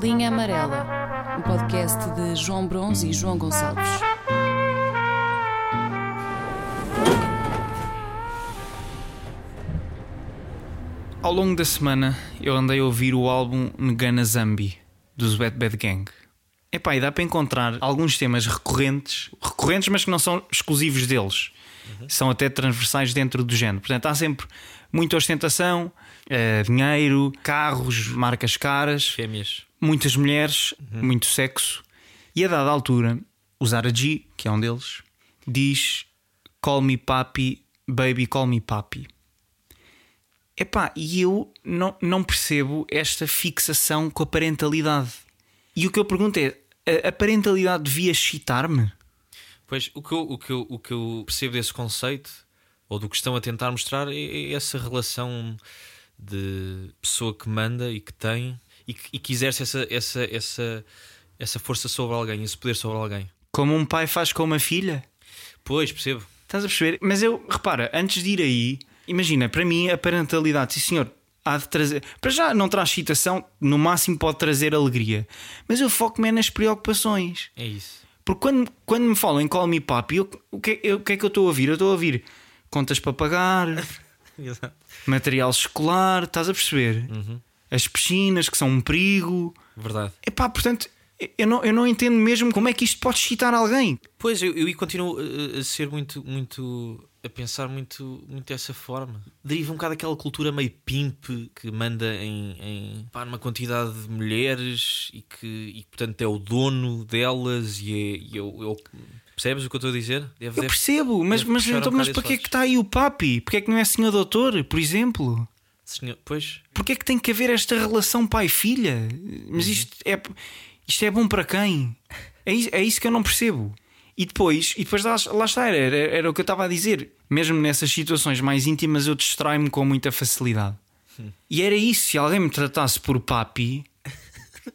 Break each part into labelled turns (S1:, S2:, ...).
S1: Linha Amarela, um podcast de João Bronze e João Gonçalves.
S2: Ao longo da semana eu andei a ouvir o álbum Ngana Zambi dos Wet Bad Gang. Epá, e dá para encontrar alguns temas recorrentes, recorrentes, mas que não são exclusivos deles. São até transversais dentro do género. Portanto, há sempre muita ostentação, eh, dinheiro, carros, marcas caras,
S3: Fêmeas.
S2: muitas mulheres, muito sexo. E a dada altura, o Zara G, que é um deles, diz: Call me papi, baby, call me papi. Epá, e eu não, não percebo esta fixação com a parentalidade. E o que eu pergunto é: a, a parentalidade devia excitar-me?
S3: Pois, o que, eu, o, que eu, o que eu percebo desse conceito, ou do que estão a tentar mostrar, é, é essa relação de pessoa que manda e que tem e que, e que exerce essa, essa, essa, essa força sobre alguém, esse poder sobre alguém.
S2: Como um pai faz com uma filha?
S3: Pois, percebo.
S2: Estás a perceber? Mas eu, repara, antes de ir aí, imagina, para mim a parentalidade, sim senhor, há de trazer. Para já não traz excitação, no máximo pode trazer alegria. Mas eu foco-me é nas preocupações.
S3: É isso.
S2: Porque quando, quando me falam em Call Me Papi, eu- o, que, eu- o que é que eu estou a ouvir? Eu estou a ouvir contas para pagar, material escolar, estás a perceber? As piscinas que são um perigo.
S3: Verdade.
S2: Epá, portanto, eu não, eu não entendo mesmo como é que isto pode excitar alguém.
S3: Pois, eu, eu continuo a, a ser muito, muito. a pensar muito, muito dessa forma. Deriva um bocado daquela cultura meio pimp que manda em, em pá, numa quantidade de mulheres e que, e portanto, é o dono delas e é. E é é o- percebes o que eu estou a dizer? Deve,
S2: Eu
S3: deve-
S2: percebo, mas, mas,
S3: puxar um
S2: então, mas para que é que está aí o papi? Porquê é que não é senhor doutor, por exemplo?
S3: senhor- pois,
S2: Porquê é que tem que haver esta relação pai-filha? Mas
S3: Uhum.
S2: isto é, isto é bom para quem? É isso, é isso que eu não percebo. E depois, e depois lá, lá está, era, era o que eu estava a dizer. Mesmo nessas situações mais íntimas, eu distraio-me com muita facilidade.
S3: Hum.
S2: E era isso, se alguém me tratasse por papi,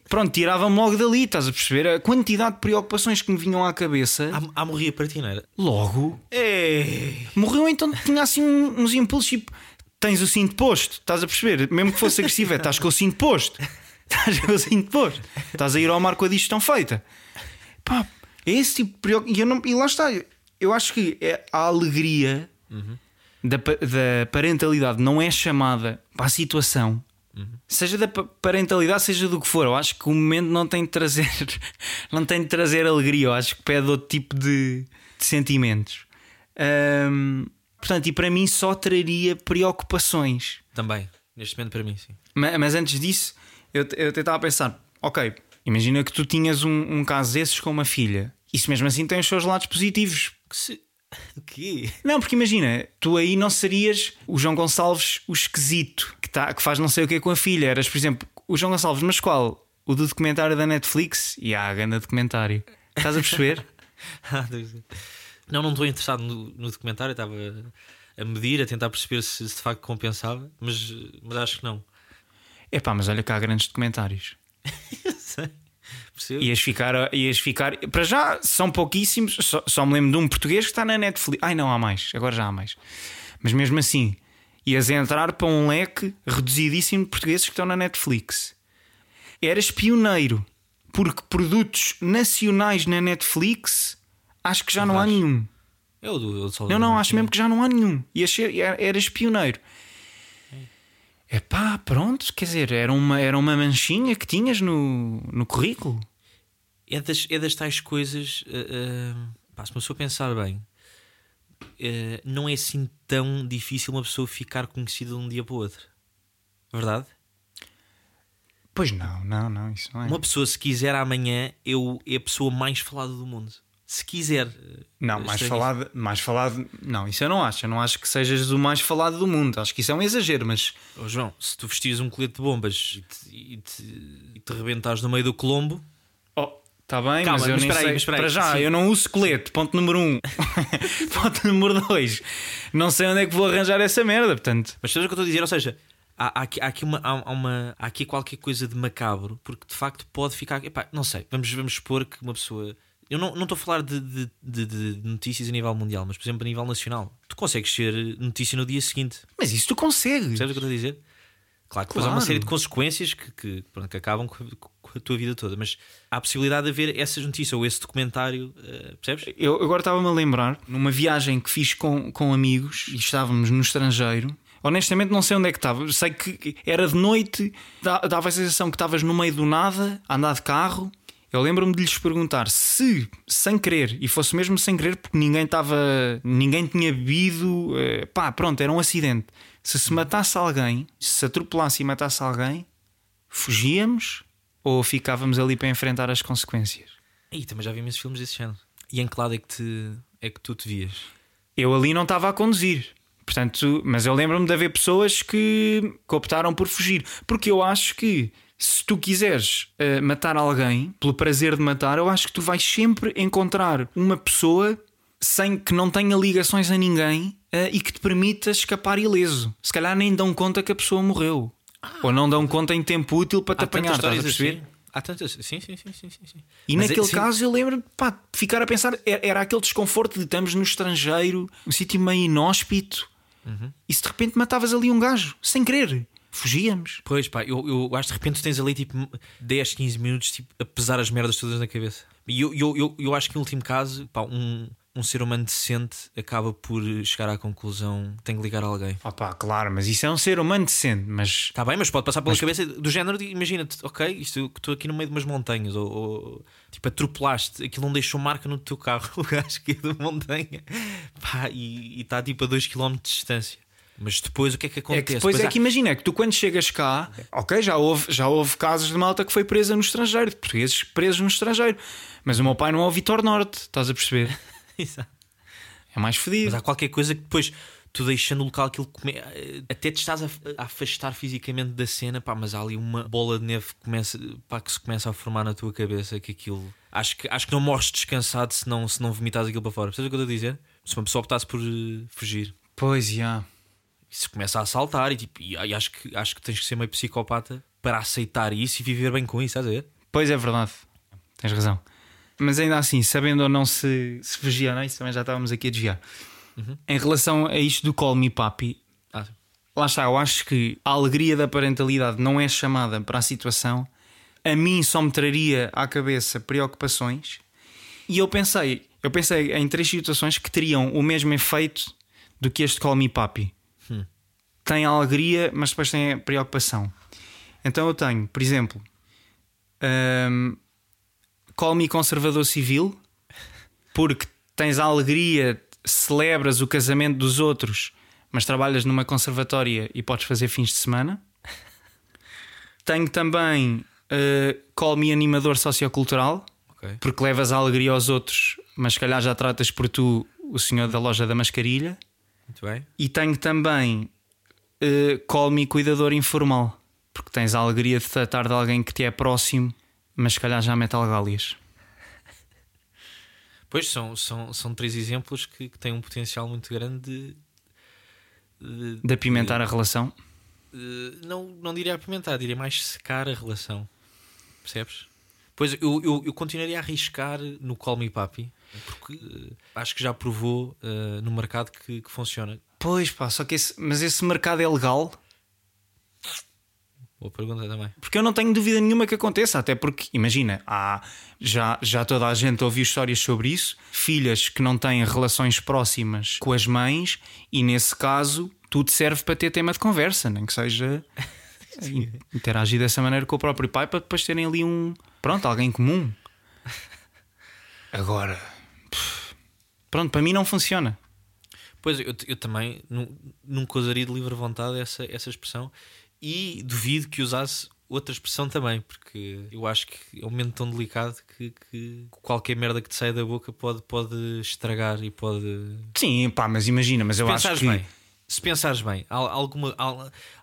S2: pronto, tirava-me logo dali, estás a perceber? A quantidade de preocupações que me vinham à cabeça,
S3: há, há morria para ti, não era?
S2: logo,
S3: Ei!
S2: morreu então tinha assim um- uns impulsos tipo tens o cinto posto, estás a perceber? Mesmo que fosse agressivo, é, estás com o cinto posto, estás com o cinto posto, estás a ir ao mar com a disto tão feita. Pá, é esse tipo de preocup- e, eu não- e lá está, eu acho que é a alegria da, pa- da parentalidade não é chamada para a situação. Seja da pa- parentalidade, seja do que for, eu acho que o momento não tem de trazer, não tem de trazer alegria, eu acho que pede outro tipo de, de sentimentos. Portanto, e para mim só traria preocupações.
S3: Também, neste momento para mim, sim.
S2: Ma- Mas, antes disso, eu, eu tentava pensar: ok, imagina que tu tinhas um, um caso desses com uma filha. Isso mesmo assim tem os seus lados positivos.
S3: Se... O quê?
S2: Não, porque imagina, tu aí não serias o João Gonçalves, o esquisito, que, tá, que faz não sei o que com a filha. Eras, por exemplo, o João Gonçalves, mas qual? O do documentário da Netflix? E há a grande documentário. Estás a perceber?
S3: Não, não estou interessado no, no documentário, estava a medir, a tentar perceber se, se de facto compensava, mas, mas acho que não.
S2: Epá, mas olha que há grandes documentários.
S3: Sei. Percebo?
S2: Ias ficar, ias ficar. Para já são pouquíssimos. Só, só me lembro de um português que está na Netflix. Ai, não há mais. Agora já há mais. Mas mesmo assim, ias entrar para um leque reduzidíssimo de portugueses que estão na Netflix. Eras pioneiro. Porque produtos nacionais na Netflix acho que já não há
S3: Vários.
S2: nenhum.
S3: O do Sol
S2: Não, não, acho mesmo que já não há nenhum. Ser, eras pioneiro. É pá, pronto, quer dizer, era uma, era uma manchinha que tinhas no, no currículo.
S3: É das, é das tais coisas. ah, ah, pá, se uma pessoa pensar bem, ah, não é assim tão difícil uma pessoa ficar conhecida de um dia para o outro. Verdade?
S2: Pois não, não, não, isso não é.
S3: Uma pessoa, se quiser amanhã, eu, é a pessoa mais falada do mundo. Se quiser.
S2: Não,
S3: ah,
S2: mais falado, mais falado. Não, isso eu não acho. Eu não acho que sejas o mais falado do mundo. Acho que isso é um exagero, mas
S3: Ó, João, se tu vestires um colete de bombas e te, e te, e te rebentares no meio do Colombo,
S2: Oh, tá bem,
S3: Calma,
S2: mas eu
S3: mas
S2: nem
S3: espera aí,
S2: sei.
S3: mas espera aí.
S2: Para já,
S3: Sim.
S2: eu não uso colete. Ponto número um. ponto número dois. Não sei onde é que vou arranjar essa merda, portanto.
S3: Mas sabes o que eu estou a dizer? Ou seja, há, há aqui, há, aqui uma, há uma, há aqui qualquer coisa de macabro, porque de facto pode ficar. Epá, não sei, vamos, vamos supor que uma pessoa. Eu não estou a falar de, de, de- de notícias a nível mundial, mas por exemplo a nível nacional. Tu consegues ser notícia no dia seguinte.
S2: Mas isso tu consegues.
S3: Percebes o que eu estou a dizer? Claro que depois há uma
S2: Claro.
S3: série de consequências que, que, pronto, que acabam com, a tua vida toda. Mas há a possibilidade de haver essas notícias ou esse documentário, uh, percebes?
S2: Eu agora estava-me a lembrar, numa viagem que fiz com, com amigos e estávamos no estrangeiro. Honestamente, não sei onde é que estava. Sei que era de noite, dava a sensação que estavas no meio do nada, a andar de carro. Eu lembro-me de lhes perguntar se, sem querer, e fosse mesmo sem querer, porque ninguém estava, ninguém tinha bebido, eh, pá, pronto, era um acidente. Se se matasse alguém, se se atropelasse e matasse alguém, fugíamos ou ficávamos ali para enfrentar as consequências?
S3: E também já vi imensos filmes desse género. E em que lado é que, te, é que tu te vias?
S2: Eu ali não estava a conduzir. Portanto, mas eu lembro-me de haver pessoas que, que optaram por fugir. Porque eu acho que se tu quiseres uh, matar alguém pelo prazer de matar, eu acho que tu vais sempre encontrar uma pessoa sem que não tenha ligações a ninguém uh, e que te permita escapar ileso. Se calhar nem dão conta que a pessoa morreu. Ah, Ou não dão conta em tempo útil para te apanhar, estás a perceber?
S3: Assim. Há tantas. Sim, sim, sim, sim, sim.
S2: E Mas naquele é, caso eu lembro de ficar a pensar, era, era, aquele desconforto de estamos no estrangeiro, um sítio meio inóspito, uhum. e se de repente matavas ali um gajo, sem querer. Fugíamos.
S3: Pois pá, eu, eu acho que de repente tens ali tipo 10, 15 minutos tipo, a pesar as merdas todas na cabeça. E eu, eu, eu, eu acho que no último caso, pá, um, um ser humano decente acaba por chegar à conclusão que tem que ligar a alguém.
S2: Opa, claro, mas isso é um ser humano decente, mas.
S3: Está bem, mas pode passar pela mas... cabeça do género de imagina-te, ok, isto que estou aqui no meio de umas montanhas, ou, ou, tipo atropelaste, aquilo não deixou marca no teu carro, o gajo que é da montanha, pá, e está tipo a 2km de distância. Mas depois o que é que acontece?
S2: É que depois, depois é há... que imagina, é que tu quando chegas cá, ok, já houve, já houve casos de malta que foi presa no estrangeiro, de portugueses presos no estrangeiro, mas o meu pai não é o Vitor Norte, estás a perceber?
S3: Exato.
S2: É mais fedido.
S3: Mas há qualquer coisa que depois tu deixando o local aquilo come... até te estás a, afastar fisicamente da cena, pá, mas há ali uma bola de neve que, começa, pá, que se começa a formar na tua cabeça que aquilo. Acho que, acho que não morres descansado se não, se não vomitas aquilo para fora. Percebes o que eu estou a dizer? Se uma pessoa optasse por uh, fugir.
S2: Pois, já. Yeah.
S3: Isso começa a saltar e, tipo, e, acho, que, acho que tens que ser meio psicopata para aceitar isso e viver bem com isso, estás a ver?
S2: Pois é verdade. Tens razão. Mas ainda assim, sabendo ou não se, se ou não, isso também já estávamos aqui a desviar. Uhum. Em relação a isto do Call Me Papi, ah. lá está, eu acho que a alegria da parentalidade não é chamada para a situação. A mim só me traria à cabeça preocupações. E eu pensei, eu pensei em três situações que teriam o mesmo efeito do que este Call Me Papi. Tem a alegria, mas depois tem a preocupação. Então eu tenho, por exemplo, hum, Call Me Conservador Civil, porque tens a alegria, celebras o casamento dos outros, mas trabalhas numa conservatória e podes fazer fins de semana. Tenho também uh, Call Me Animador Sociocultural, okay. porque levas a alegria aos outros, mas se calhar já tratas por tu o senhor da loja da mascarilha.
S3: Muito bem.
S2: E tenho também uh, Call Me Cuidador Informal, porque tens a alegria de tratar de alguém que te é próximo mas se calhar já mete algálias.
S3: Pois são, são, são três exemplos que, que têm um potencial muito grande de,
S2: de, de apimentar de, a relação.
S3: não, não diria apimentar, diria mais secar a relação. Percebes? Pois eu, eu, eu continuaria a arriscar no Call Me Papi, porque uh, acho que já provou uh, no mercado que, que, funciona.
S2: Pois pá, só que esse, mas esse mercado é legal?
S3: Boa pergunta também.
S2: Porque eu não tenho dúvida nenhuma que aconteça, até porque, imagina, há, já, já toda a gente ouviu histórias sobre isso, filhas que não têm relações próximas com as mães, e nesse caso tudo serve para ter tema de conversa, nem que seja interagir dessa maneira com o próprio pai para depois terem ali um. Pronto, alguém comum. Agora, pronto, para mim não funciona.
S3: Pois eu, eu também nunca usaria de livre vontade essa, essa expressão e duvido que usasse outra expressão também, porque eu acho que é um momento tão delicado que, que, qualquer merda que te saia da boca pode, pode estragar e pode.
S2: Sim, pá, mas imagina, mas eu acho que.
S3: Bem, se pensares bem, alguma,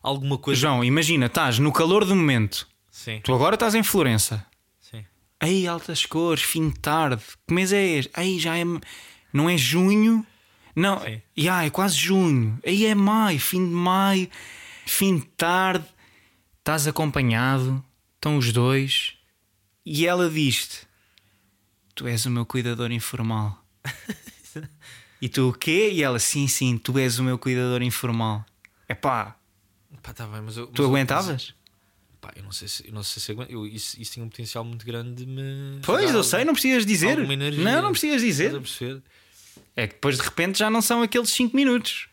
S3: alguma coisa.
S2: João, imagina, estás no calor do momento.
S3: Sim.
S2: Tu agora estás em Florença.
S3: Sim.
S2: Aí, altas cores, fim de tarde. Que mês é este? Aí já é. Não é junho? Não. Sim. Yeah, é quase junho. Aí é maio, fim de maio fim de tarde, estás acompanhado, estão os dois, e ela diz-te: Tu és o meu cuidador informal. e tu o quê? E ela: Sim, sim, tu és o meu cuidador informal. É pá.
S3: Pá, tá bem, mas eu,
S2: tu aguentavas?
S3: Pá, eu não sei se, eu não sei se aguento. Eu, isso, isso tinha um potencial muito grande de me.
S2: Pois, eu sei, não precisas dizer. Não, não precisas dizer. É que depois de repente já não são aqueles 5 minutos.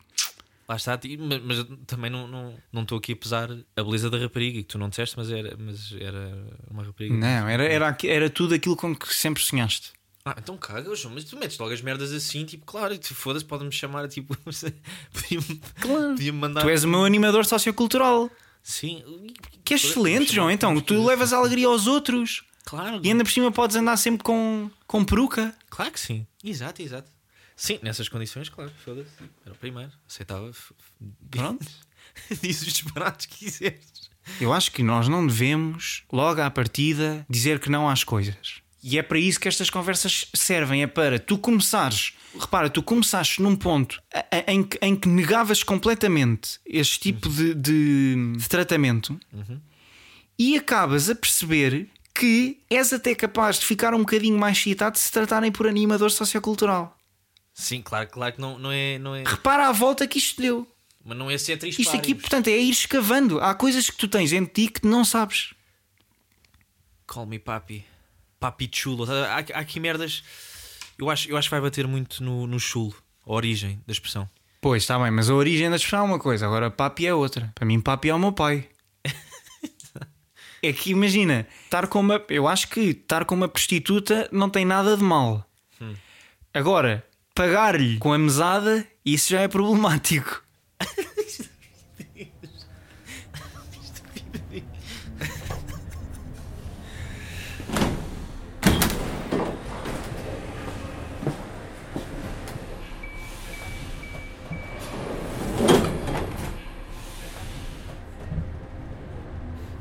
S3: Lá está, mas, também não estou não, não aqui a pesar a beleza da rapariga, que tu não disseste, mas era, mas era uma rapariga.
S2: Não, era, era, era tudo aquilo com que sempre sonhaste.
S3: Ah, então caga, João, mas tu metes logo as merdas assim, tipo, claro, tu foda-se, pode-me chamar, tipo, podia-me
S2: Claro.
S3: podia mandar.
S2: Tu és o meu animador sociocultural.
S3: Sim,
S2: Que é excelente, João. Então, tu levas a alegria aos outros.
S3: Claro,
S2: E ainda por cima podes andar sempre com, com peruca.
S3: claro que sim, exato, exato. Sim, nessas condições, claro, foda-se. Era o primeiro, aceitava.
S2: Pronto.
S3: Diz os disparates que quiseres.
S2: Eu acho que nós não devemos, logo à partida, dizer que não às coisas. E é para isso que estas conversas servem. É para tu começares. Repara, tu começaste num ponto em que, em que negavas completamente este tipo de, de- de tratamento e acabas a perceber que és até capaz de ficar um bocadinho mais excitado se tratarem por animador sociocultural.
S3: Sim, claro, claro que não, não é. Não é
S2: Repara a volta que isto deu.
S3: mas não é ser triste.
S2: Isto aqui, portanto, é ir escavando. Há coisas que tu tens em ti que não sabes.
S3: Call me papi. Papi chulo. Há, há aqui merdas. Eu acho, eu acho que vai bater muito no, no chulo, a origem da expressão.
S2: Pois, está bem, mas a origem da expressão é uma coisa, agora papi é outra. Para mim, papi é o meu pai. é que imagina, estar com uma. Eu acho que estar com uma prostituta não tem nada de mal. Agora, pagar-lhe com a mesada, isso já é problemático.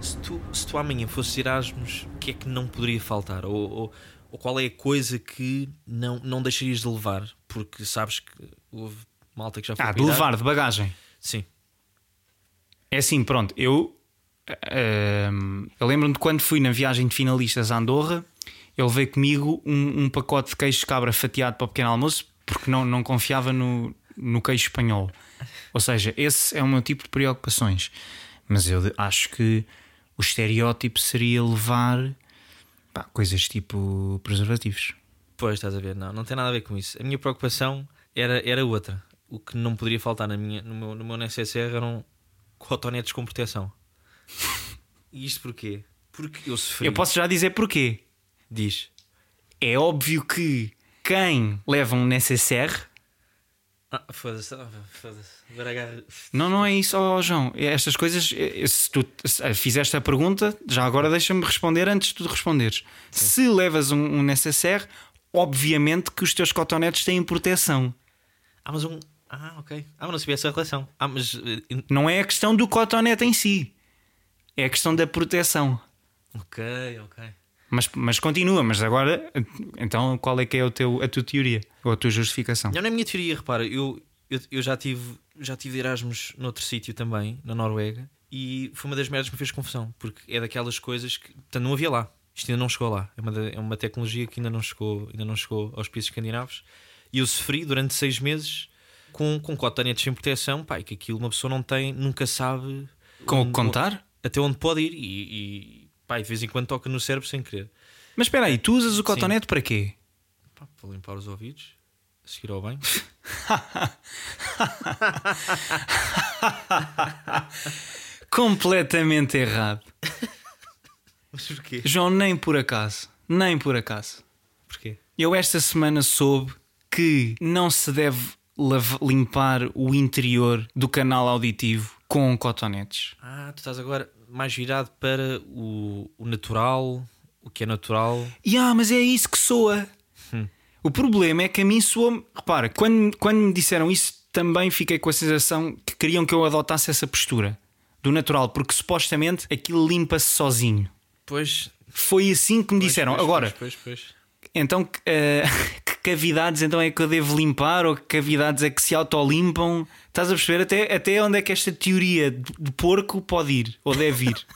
S3: Se tu, se tu amanhã fosses Erasmus, o que é que não poderia faltar? Ou, ou, ou qual é a coisa que não, não deixarias de levar? Porque sabes que houve malta que já foi.
S2: Ah, de levar, de bagagem.
S3: Sim.
S2: É assim, pronto, eu, ahm, eu lembro-me de quando fui na viagem de finalistas a Andorra, eu levei comigo um, um pacote de queijo de cabra fatiado para o pequeno almoço porque não, não confiava no, no queijo espanhol. Ou seja, esse é o meu tipo de preocupações. Mas eu acho que o estereótipo seria levar pá, coisas tipo preservativos.
S3: Pois estás a ver, não, não tem nada a ver com isso. A minha preocupação era, era outra. O que não poderia faltar na minha, no, meu, no meu NSSR eram cotonetes com proteção. E isto porquê? Porque eu sofri.
S2: Eu posso já dizer porquê.
S3: Diz.
S2: É óbvio que quem leva um necessaire
S3: Ah, foda-se, ah, foda-se.
S2: Não, não é isso, ó, João. Estas coisas, eh, se tu se fizeste a pergunta, já agora deixa-me responder antes de tu responderes. Se levas um, um necessaire, obviamente que os teus cotonetes têm proteção.
S3: Ah, mas um. Ah, ok. Ah, mas não sabia essa relação. Ah, mas. eh,
S2: Não é a questão do cotonete em si, é a questão da proteção.
S3: Ok, ok.
S2: Mas, mas continua, mas agora, então qual é que é o teu, a tua teoria ou a tua justificação?
S3: Não, na minha teoria, repara, eu, eu, eu já tive já tive Erasmus noutro sítio também, na Noruega, e foi uma das merdas que me fez confusão, porque é daquelas coisas que portanto, não havia lá. Isto ainda não chegou lá. É uma, é uma tecnologia que ainda não chegou, ainda não chegou aos países escandinavos. E eu sofri durante seis meses com, com cotonetes sem proteção, e que aquilo uma pessoa não tem, nunca sabe
S2: Com
S3: onde-
S2: contar?
S3: até onde pode ir e, e e de vez em quando toca no cérebro sem querer.
S2: Mas espera aí, tu usas o cotonete para quê?
S3: Pá, para limpar os ouvidos, a seguir ao banho.
S2: Completamente errado.
S3: Mas porquê?
S2: João, nem por acaso. Nem por acaso.
S3: Porquê?
S2: Eu esta semana soube que não se deve limpar o interior do canal auditivo com cotonetes.
S3: Ah, tu estás agora mais virado para o, o natural, o que é natural.
S2: Ah, mas é isso que soa. O problema é que a mim soa. Repara, quando, quando me disseram isso, também fiquei com a sensação que queriam que eu adotasse essa postura do natural, porque supostamente aquilo limpa-se sozinho.
S3: Pois.
S2: Foi assim que me disseram.
S3: Pois, pois,
S2: Agora,
S3: Pois, pois, pois.
S2: Então, eh, que cavidades então é que eu devo limpar ou que cavidades é que se autolimpam? Estás a perceber até, até onde é que esta teoria de porco pode ir ou deve ir?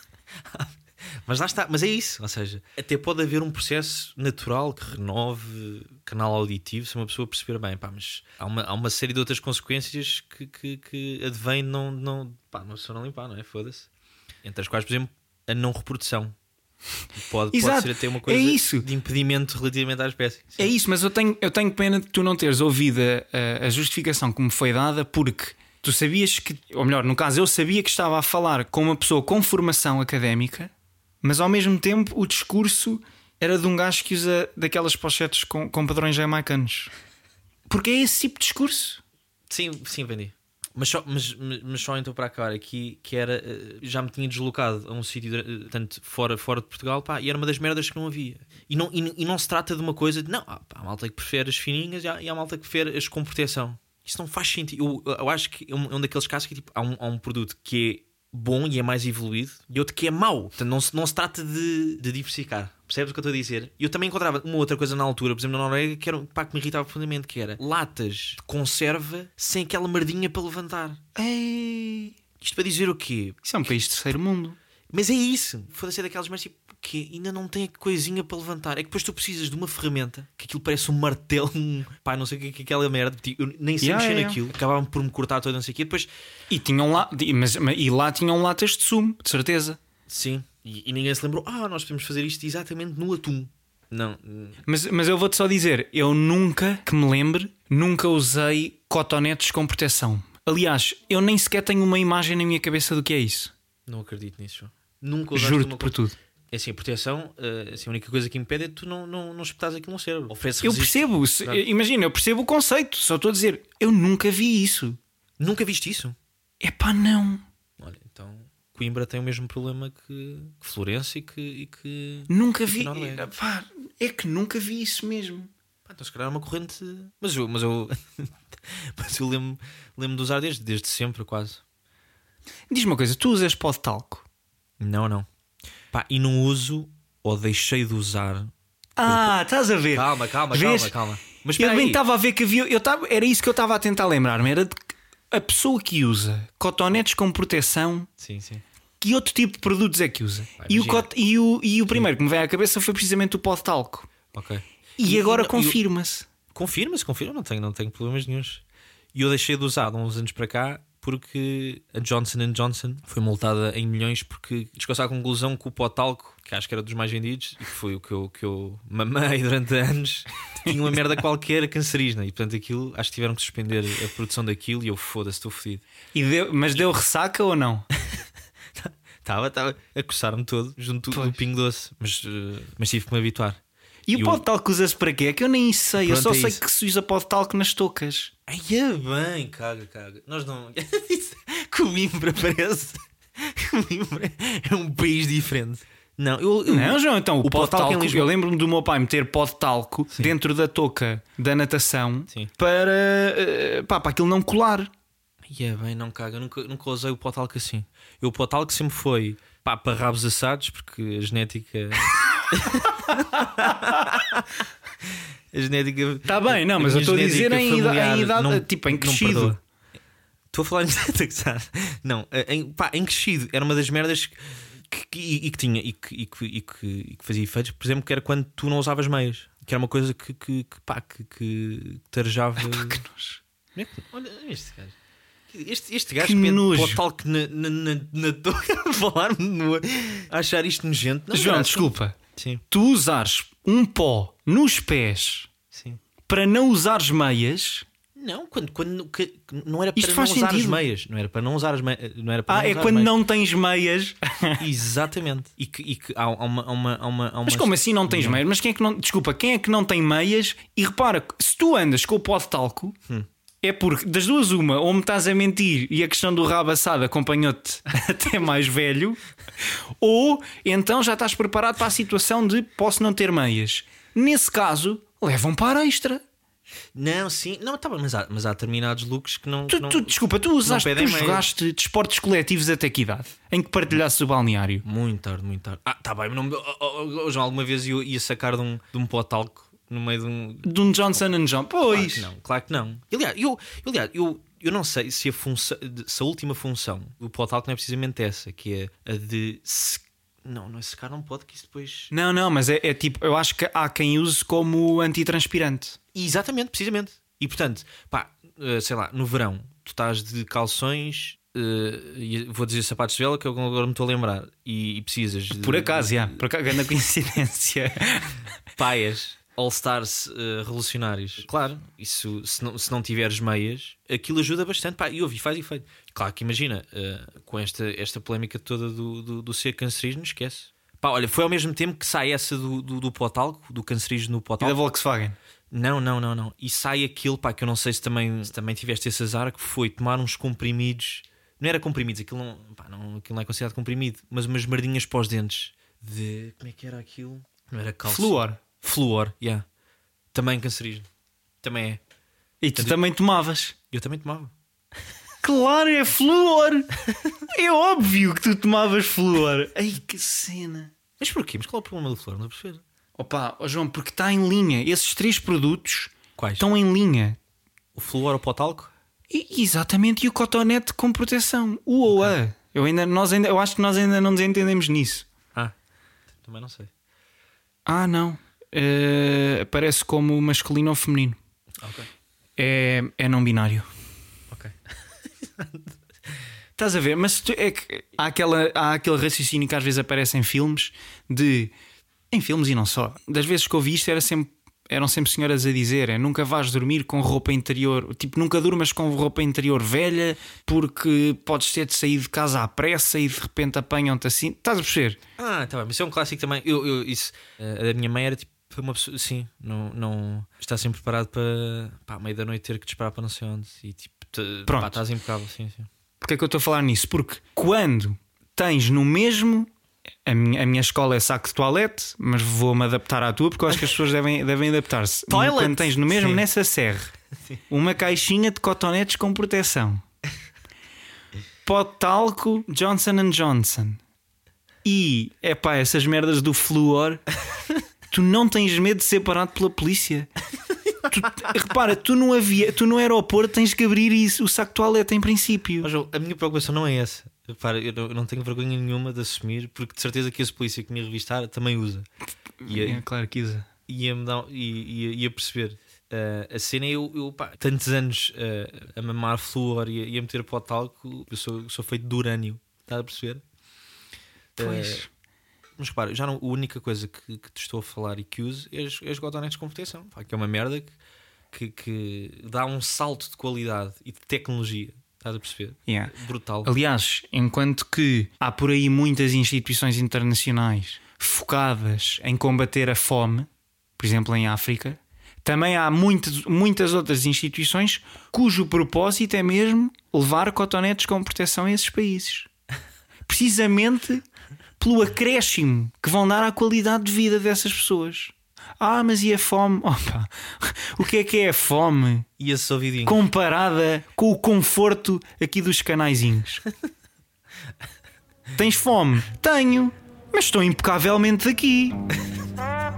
S3: Mas lá está, mas é isso. Ou seja, até pode haver um processo natural que renove canal auditivo se uma pessoa perceber bem, pá, mas há uma, há uma série de outras consequências que, que, que advém de não, não, pá, uma pessoa não limpar, não é? Foda-se. Entre as quais, por exemplo, a não reprodução. Pode, pode
S2: Exato,
S3: ser até uma
S2: é
S3: coisa
S2: isso.
S3: de impedimento relativamente à espécie.
S2: É isso, mas eu tenho, eu tenho pena de tu não teres ouvido a, a justificação que me foi dada, porque tu sabias que, ou melhor, no caso, eu sabia que estava a falar com uma pessoa com formação académica, mas ao mesmo tempo o discurso era de um gajo que usa daquelas pochetes com, com padrões jamaicanos. Porque é esse tipo de discurso.
S3: Sim, sim, vendi. Mas só, mas, mas- só então para acabar aqui, que era. eh, Já me tinha deslocado a um sítio, eh, tanto fora, fora de Portugal, pá, e era uma das merdas que não havia. E não, e, e não se trata de uma coisa de. Não, ah, pá, há malta que prefere as fininhas e há, e há malta que prefere as com proteção. Isso não faz sentido. Eu, eu acho que é um, é um daqueles casos que tipo, há, um, há um produto que é bom e é mais evoluído e outro que é mau. Portanto, não se, não se trata de, de diversificar. Percebes o que eu estou a dizer? Eu também encontrava uma outra coisa na altura, por exemplo, na Noruega, que, era, pá, que me irritava profundamente, que era latas de conserva sem aquela merdinha para levantar.
S2: Ei,
S3: Isto para dizer o quê?
S2: isso é um país de terceiro mundo.
S3: Mas é isso. Foda-se é daquelas merdas tipo, que ainda não tem a coisinha para levantar. É que depois tu precisas de uma ferramenta que aquilo parece um martelo, um pá, não sei o que é que aquela merda. Tipo, Eu nem sei
S2: Yeah,
S3: mexer
S2: yeah.
S3: naquilo. Acabavam por me cortar todo, não sei o quê. Depois,
S2: E tinham lá, mas, mas- e lá tinham latas de sumo, de certeza.
S3: sim. E, e ninguém se lembrou, ah, nós podemos fazer isto exatamente no atum. Não,
S2: Mas, mas eu vou-te só dizer, eu nunca, que me lembre, nunca usei cotonetes com proteção. Aliás, eu nem sequer tenho uma imagem na minha cabeça do que é isso.
S3: não acredito nisso. João. Nunca usaste
S2: Juro-te
S3: uma
S2: por tudo.
S3: É assim, a proteção, eh, assim, a única coisa que impede é tu não, não, não espetares aquilo no cérebro. Oferece
S2: Eu percebo, se- imagina, eu percebo o conceito, só estou a dizer, eu nunca vi isso.
S3: Nunca viste isso?
S2: Epá, não.
S3: Olha, então Coimbra tem o mesmo problema que, que Florença e que. E que...
S2: Nunca vi.
S3: Noruega.
S2: Epá, é que nunca vi isso mesmo.
S3: Pá, então se calhar é uma corrente. Mas eu, mas eu, mas eu lembro, lembro de usar desde, desde sempre, quase.
S2: Diz-me uma coisa, tu usas pó de talco?
S3: Não, não. Pá, e não uso ou deixei de usar.
S2: Ah, estás a ver?
S3: Calma, calma,
S2: Vês?
S3: calma, calma. Mas
S2: eu bem estava a ver que havia. Eu tava, era isso que eu estava a tentar lembrar-me. Era de que a pessoa que usa cotonetes com proteção,
S3: Sim, sim.
S2: que outro tipo de produtos é que usa?
S3: Pá,
S2: E o, cot- e, o, e o primeiro que me veio à cabeça foi precisamente o pó de talco.
S3: Ok.
S2: E, agora
S3: não-
S2: confirma-se.
S3: Confirma-se, confirma, não tenho, não tenho problemas nenhums. E eu deixei de usar de uns anos para cá porque a Johnson Johnson foi multada em milhões porque chegou-se à conclusão que o pó de talco, que acho que era dos mais vendidos e que foi o que eu, que eu mamei durante anos, tinha uma merda qualquer cancerígena. E portanto aquilo, acho que tiveram que suspender a produção daquilo e eu foda-se, estou fodido.
S2: E deu- mas deu ressaca ou não?
S3: Estava, estava a coçar-me todo junto do
S2: Pois.
S3: pingo doce, mas, eh, mas tive que me habituar.
S2: E,
S3: E
S2: o pó de talco usa-se para quê? É que eu nem sei. eu
S3: Pronto,
S2: só
S3: é
S2: sei
S3: isso.
S2: que se usa pó de talco nas toucas.
S3: Ai, é bem, caga, caga. Nós não. Coimbra parece. Coimbra é um país diferente. Não, eu. eu-
S2: Não, João, então o,
S3: o
S2: pó de
S3: talco
S2: talco. Eu lembro-me do meu pai meter pó de talco dentro da touca da natação
S3: Sim.
S2: para, eh, pá, para aquilo não colar.
S3: Ai, é bem, não caga. Eu nunca, nunca usei o potalco assim. Eu, o potalco sempre foi pá, para rabos assados, porque a genética. a genética.
S2: Tá bem, não, mas eu estou a dizer em idade,
S3: não-
S2: tipo, em crescido.
S3: Estou a falar em genética, Não, em, pá, em crescido. Era uma das merdas que, que- e, que tinha e que, e, que, e, que, e que fazia efeitos, por exemplo, que era quando tu não usavas meias. Que era uma coisa que, que, que pá, que, que tarejava.
S2: Que nojo.
S3: Como é que- Olha este gajo. Este, este gajo
S2: Que
S3: que
S2: nojo.
S3: pó talco na, na, na, na falar-me achar isto nojento. Não,
S2: João,
S3: não,
S2: desculpa.
S3: Sim,
S2: Tu usares um pó nos pés
S3: sim.
S2: para não usares meias.
S3: Não, quando, quando que- não era para
S2: Isto
S3: não
S2: faz
S3: usar
S2: sentido.
S3: as meias. Não era para não usar as meias. Não era para
S2: Ah,
S3: não
S2: é quando
S3: as meias.
S2: não tens meias.
S3: Exatamente. E que, e que há, uma, há uma, há uma, há
S2: Mas como assim não tens meias? Mas quem é que não. Desculpa, quem é que não tem meias? E repara, se tu andas com o pó de talco,
S3: Hum.
S2: É porque das duas, uma, ou me estás a mentir e a questão do rabo assado acompanhou-te até mais velho, ou então já estás preparado para a situação de posso não ter meias. Nesse caso, levam para a extra.
S3: Não, sim. Não, tá bem, mas, há, mas há determinados looks que não.
S2: Tu,
S3: que não-
S2: tu- desculpa, tu usaste, tu jogaste desportos coletivos até que idade? Em que partilhasses o balneário?
S3: Muito tarde, muito tarde. Ah, tá bem, mas não, oh, oh, oh, João, alguma vez eu ia sacar de um, de um pó talco no meio de um,
S2: De um Johnson John?
S3: Claro
S2: Pois.
S3: que não, claro que não. Aliás, eu, aliás, eu, eu não sei se a, função, se a última função do potalco não é precisamente essa, que é a de. Não, não é secar, não pode, que isso depois.
S2: Não, não, mas é, é tipo, eu acho que há quem use como antitranspirante.
S3: Exatamente, precisamente. E portanto, pá, eh, sei lá, no verão, tu estás de calções e vou dizer sapatos de vela que eu agora me estou a lembrar. E, e precisas de,
S2: Por acaso, já. Por acaso, grande coincidência.
S3: paias All-Stars eh, revolucionários. Claro, isso se não, se não tiveres meias, aquilo ajuda bastante. Pá, e ouve, e faz efeito. Claro que imagina, eh, com esta, esta polémica toda do, do, do ser cancerígeno, esquece. Pá, olha, foi ao mesmo tempo que sai essa do, do, do potalco, do cancerígeno no
S2: e da
S3: potalco.
S2: Volkswagen.
S3: Não, não, não, não. E sai aquilo, pá, que eu não sei se também, se também tiveste esse azar, que foi tomar uns comprimidos. Não era comprimidos, aquilo não, pá, não, aquilo não é considerado comprimido, mas umas merdinhas para os dentes. De. Como é que era aquilo? Não era cálcio.
S2: Fluor.
S3: Fluor, yeah. Também cancerígeno. Também é.
S2: E tu também tomavas.
S3: Eu também tomava.
S2: Claro, é flúor! é óbvio que tu tomavas flúor. Ai que cena!
S3: Mas porquê? Mas qual é o problema do flúor? Não perceber.
S2: Opa, ó João, porque está em linha. Esses três produtos
S3: Quais?
S2: estão em linha.
S3: O flúor o potalco?
S2: E, exatamente, e o cotonete com proteção. O ou a. Eu, ainda, nós ainda, eu acho que nós ainda não nos entendemos nisso.
S3: Ah, também não sei.
S2: Ah, não. Eh, aparece como masculino ou feminino.
S3: Ok.
S2: É, é não binário.
S3: Ok.
S2: Estás a ver? Mas tu- é que há, aquela, há aquele raciocínio que às vezes aparece em filmes de. Em filmes e não só. Das vezes que eu vi isto era sempre, eram sempre senhoras a dizer: é, nunca vais dormir com roupa interior. Tipo, nunca durmas com roupa interior velha porque podes ter de sair de casa à pressa e de repente apanham-te assim. Estás a perceber?
S3: Ah, tá bem, mas isso é um clássico também. Eu, eu, isso, eh, a da minha mãe era tipo uma pessoa, sim, não, não está sempre preparado para pá, à meia da noite ter que disparar para não sei onde e tipo, te,
S2: Pronto.
S3: pá, estás impecável, sim, sim.
S2: Porquê é que eu estou a falar nisso? Porque quando tens no mesmo. A minha, a minha escola é saco de toilette, mas vou-me adaptar à tua porque eu acho que as pessoas devem, devem adaptar-se. Quando tens no mesmo,
S3: Sim.
S2: nessa serre, uma caixinha de cotonetes com proteção, pó de talco Johnson Johnson e, é pá, essas merdas do flúor, tu não tens medo de ser parado pela polícia. Tu- repara, tu no, avia, tu no aeroporto tens que abrir isso, o saco de toalete em princípio.
S3: Mas João, a minha preocupação não é essa. Repara, eu não, eu não tenho vergonha nenhuma de assumir, porque de certeza que esse polícia que me revistar também usa. E
S2: É claro que usa.
S3: ia-me dar, ia, ia, ia perceber. Uh, a cena é eu, eu pá, tantos anos uh, a mamar flúor e a, a meter pó de talco, eu sou, sou feito de urânio. Estás a perceber?
S2: Pois.
S3: Uh, mas repara, já não, a única coisa que, que te estou a falar e que uso é as, é as cotonetes com proteção. Que é uma merda que, que, que dá um salto de qualidade e de tecnologia. Estás a perceber?
S2: Yeah.
S3: Brutal.
S2: Aliás, enquanto que há por aí muitas instituições internacionais focadas em combater a fome, por exemplo, em África, também há muitas, muitas outras instituições cujo propósito é mesmo levar cotonetes com proteção a esses países. Precisamente pelo acréscimo que vão dar à qualidade de vida dessas pessoas. Ah, mas e a fome? Opa, o que é que é a fome?
S3: E esse ouvidinho?
S2: comparada com o conforto aqui dos canaizinhos. Tens fome? Tenho, mas estou impecavelmente aqui.